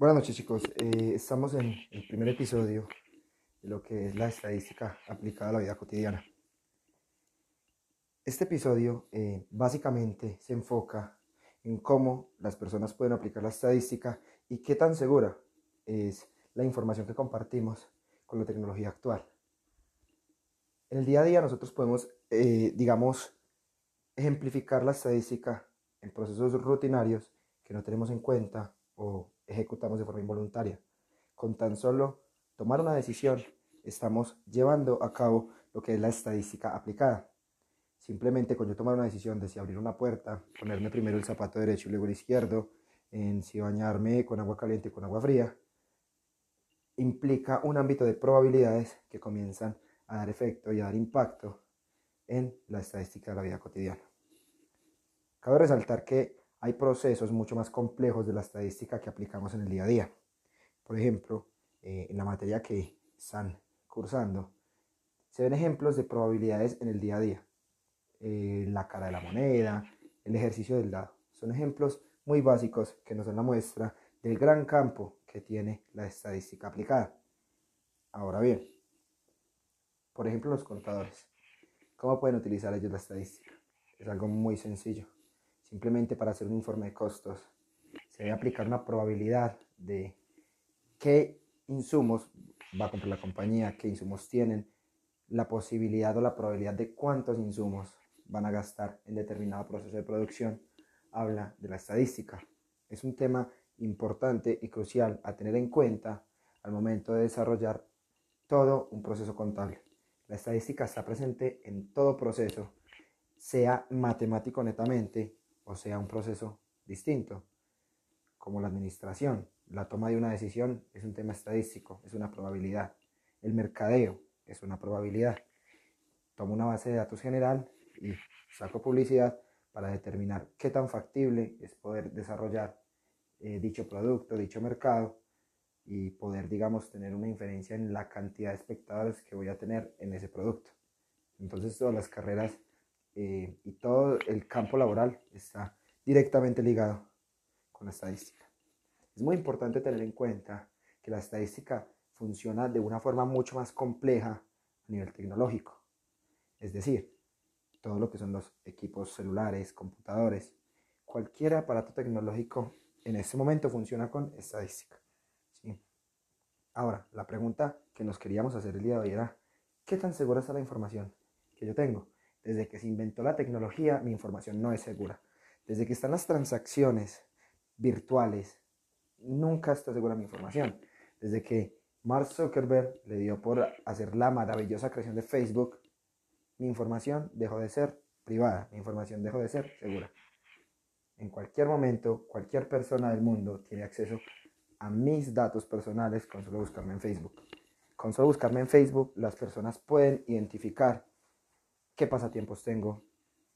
Buenas noches chicos, Eh, estamos en el primer episodio de lo que es la estadística aplicada a la vida cotidiana. Este episodio eh, básicamente se enfoca en cómo las personas pueden aplicar la estadística y qué tan segura es la información que compartimos con la tecnología actual. En el día a día nosotros podemos, eh, digamos, ejemplificar la estadística en procesos rutinarios que no tenemos en cuenta o ejecutamos de forma involuntaria. Con tan solo tomar una decisión, estamos llevando a cabo lo que es la estadística aplicada. Simplemente con yo tomar una decisión de si abrir una puerta, ponerme primero el zapato derecho y luego el izquierdo, en si bañarme con agua caliente o con agua fría, implica un ámbito de probabilidades que comienzan a dar efecto y a dar impacto en la estadística de la vida cotidiana. Cabe resaltar que hay procesos mucho más complejos de la estadística que aplicamos en el día a día. Por ejemplo, eh, en la materia que están cursando, se ven ejemplos de probabilidades en el día a día. Eh, la cara de la moneda, el ejercicio del dado. Son ejemplos muy básicos que nos dan la muestra del gran campo que tiene la estadística aplicada. Ahora bien, por ejemplo, los contadores. ¿Cómo pueden utilizar ellos la estadística? Es algo muy sencillo simplemente para hacer un informe de costos. Se debe aplicar una probabilidad de qué insumos va a comprar la compañía, qué insumos tienen, la posibilidad o la probabilidad de cuántos insumos van a gastar en determinado proceso de producción. Habla de la estadística. Es un tema importante y crucial a tener en cuenta al momento de desarrollar todo un proceso contable. La estadística está presente en todo proceso, sea matemático netamente o sea un proceso distinto, como la administración. La toma de una decisión es un tema estadístico, es una probabilidad. El mercadeo es una probabilidad. Tomo una base de datos general y saco publicidad para determinar qué tan factible es poder desarrollar eh, dicho producto, dicho mercado y poder, digamos, tener una inferencia en la cantidad de espectadores que voy a tener en ese producto. Entonces todas las carreras eh, y todo el campo laboral está directamente ligado con la estadística. Es muy importante tener en cuenta que la estadística funciona de una forma mucho más compleja a nivel tecnológico. Es decir, todo lo que son los equipos celulares, computadores, cualquier aparato tecnológico en este momento funciona con estadística. Ahora, la pregunta que nos queríamos hacer el día de hoy era, ¿qué tan segura está la información que yo tengo? Desde que se inventó la tecnología, mi información no es segura. Desde que están las transacciones virtuales, nunca está segura mi información. Desde que Mark Zuckerberg le dio por hacer la maravillosa creación de Facebook, mi información dejó de ser privada, mi información dejó de ser segura. En cualquier momento, cualquier persona del mundo tiene acceso a mis datos personales con solo buscarme en Facebook. Con solo buscarme en Facebook, las personas pueden identificar qué pasatiempos tengo,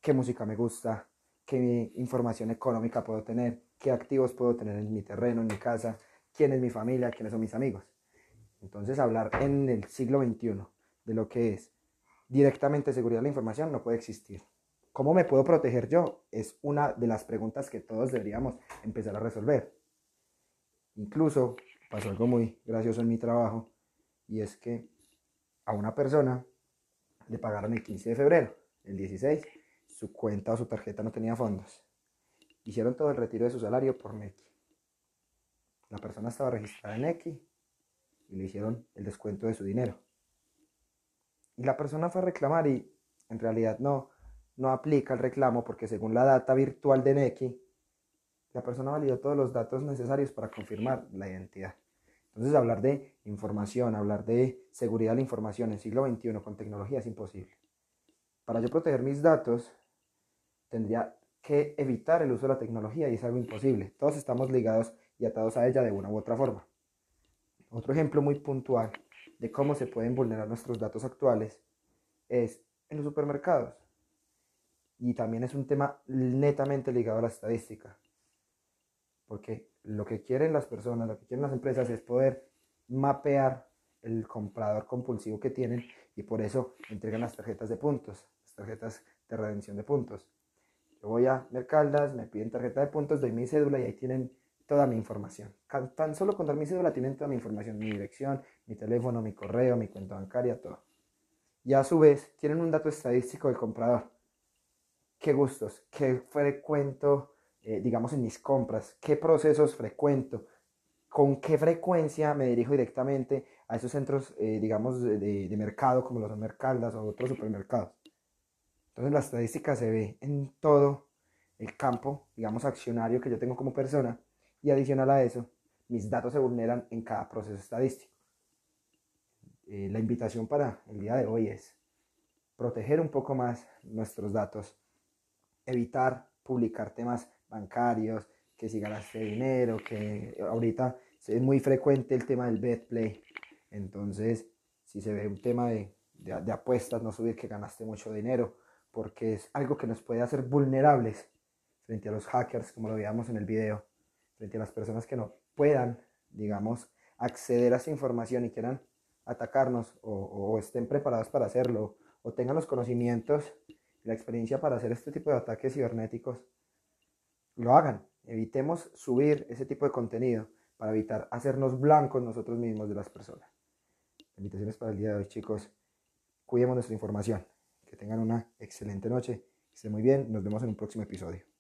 qué música me gusta, qué información económica puedo tener, qué activos puedo tener en mi terreno, en mi casa, quién es mi familia, quiénes son mis amigos. Entonces hablar en el siglo XXI de lo que es directamente seguridad de la información no puede existir. ¿Cómo me puedo proteger yo? Es una de las preguntas que todos deberíamos empezar a resolver. Incluso pasó algo muy gracioso en mi trabajo y es que a una persona le pagaron el 15 de febrero, el 16, su cuenta o su tarjeta no tenía fondos. Hicieron todo el retiro de su salario por Nequi. La persona estaba registrada en Nequi y le hicieron el descuento de su dinero. Y la persona fue a reclamar y en realidad no, no aplica el reclamo porque según la data virtual de Nequi, la persona validó todos los datos necesarios para confirmar la identidad. Entonces hablar de información, hablar de seguridad de la información en siglo XXI con tecnología es imposible. Para yo proteger mis datos, tendría que evitar el uso de la tecnología y es algo imposible. Todos estamos ligados y atados a ella de una u otra forma. Otro ejemplo muy puntual de cómo se pueden vulnerar nuestros datos actuales es en los supermercados. Y también es un tema netamente ligado a la estadística. Porque lo que quieren las personas, lo que quieren las empresas es poder mapear el comprador compulsivo que tienen y por eso entregan las tarjetas de puntos, las tarjetas de redención de puntos. Yo voy a Mercaldas, me piden tarjeta de puntos, doy mi cédula y ahí tienen toda mi información. Tan solo con dar mi cédula tienen toda mi información, mi dirección, mi teléfono, mi correo, mi cuenta bancaria, todo. Y a su vez tienen un dato estadístico del comprador. ¿Qué gustos? ¿Qué frecuento, eh, digamos, en mis compras? ¿Qué procesos frecuento? ¿Con qué frecuencia me dirijo directamente a esos centros, eh, digamos, de, de, mercado, como los son Mercaldas o otros supermercados? Entonces la estadística se ve en todo el campo, digamos, accionario que yo tengo como persona y adicional a eso, mis datos se vulneran en cada proceso estadístico. Eh, la invitación para el día de hoy es proteger un poco más nuestros datos, evitar publicar temas bancarios, que si ganaste dinero, que ahorita es muy frecuente el tema del bet play. Entonces, si se ve un tema de, de apuestas, no subir que ganaste mucho dinero, porque es algo que nos puede hacer vulnerables frente a los hackers, como lo veíamos en el video, frente a las personas que no puedan, digamos, acceder a esa información y quieran atacarnos o, estén preparados para hacerlo o tengan los conocimientos y la experiencia para hacer este tipo de ataques cibernéticos, lo hagan. Evitemos subir ese tipo de contenido para evitar hacernos blancos nosotros mismos de las personas. Invitaciones para el día de hoy, chicos. Cuidemos nuestra información. Que tengan una excelente noche. Que estén muy bien. Nos vemos en un próximo episodio.